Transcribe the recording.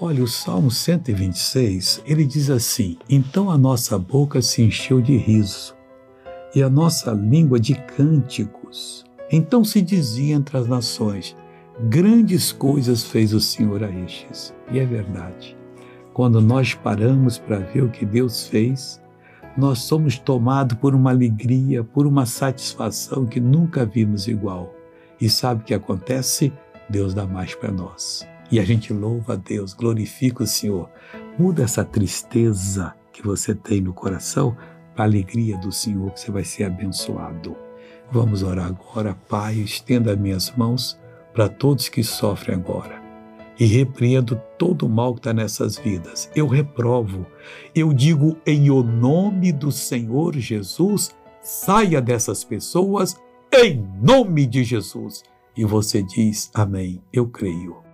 Olha, o Salmo 126, ele diz assim: Então a nossa boca se encheu de riso e a nossa língua de cânticos. Então se dizia entre as nações: Grandes coisas fez o Senhor a estes. E é verdade. Quando nós paramos para ver o que Deus fez, nós somos tomados por uma alegria, por uma satisfação que nunca vimos igual. E sabe o que acontece? Deus dá mais para nós. E a gente louva a Deus, glorifica o Senhor. Muda essa tristeza que você tem no coração para a alegria do Senhor, que você vai ser abençoado. Vamos orar agora, Pai, estenda minhas mãos para todos que sofrem agora. E repreendo todo o mal que está nessas vidas. Eu reprovo. Eu digo em o nome do Senhor Jesus, saia dessas pessoas em nome de Jesus. E você diz, Amém. Eu creio.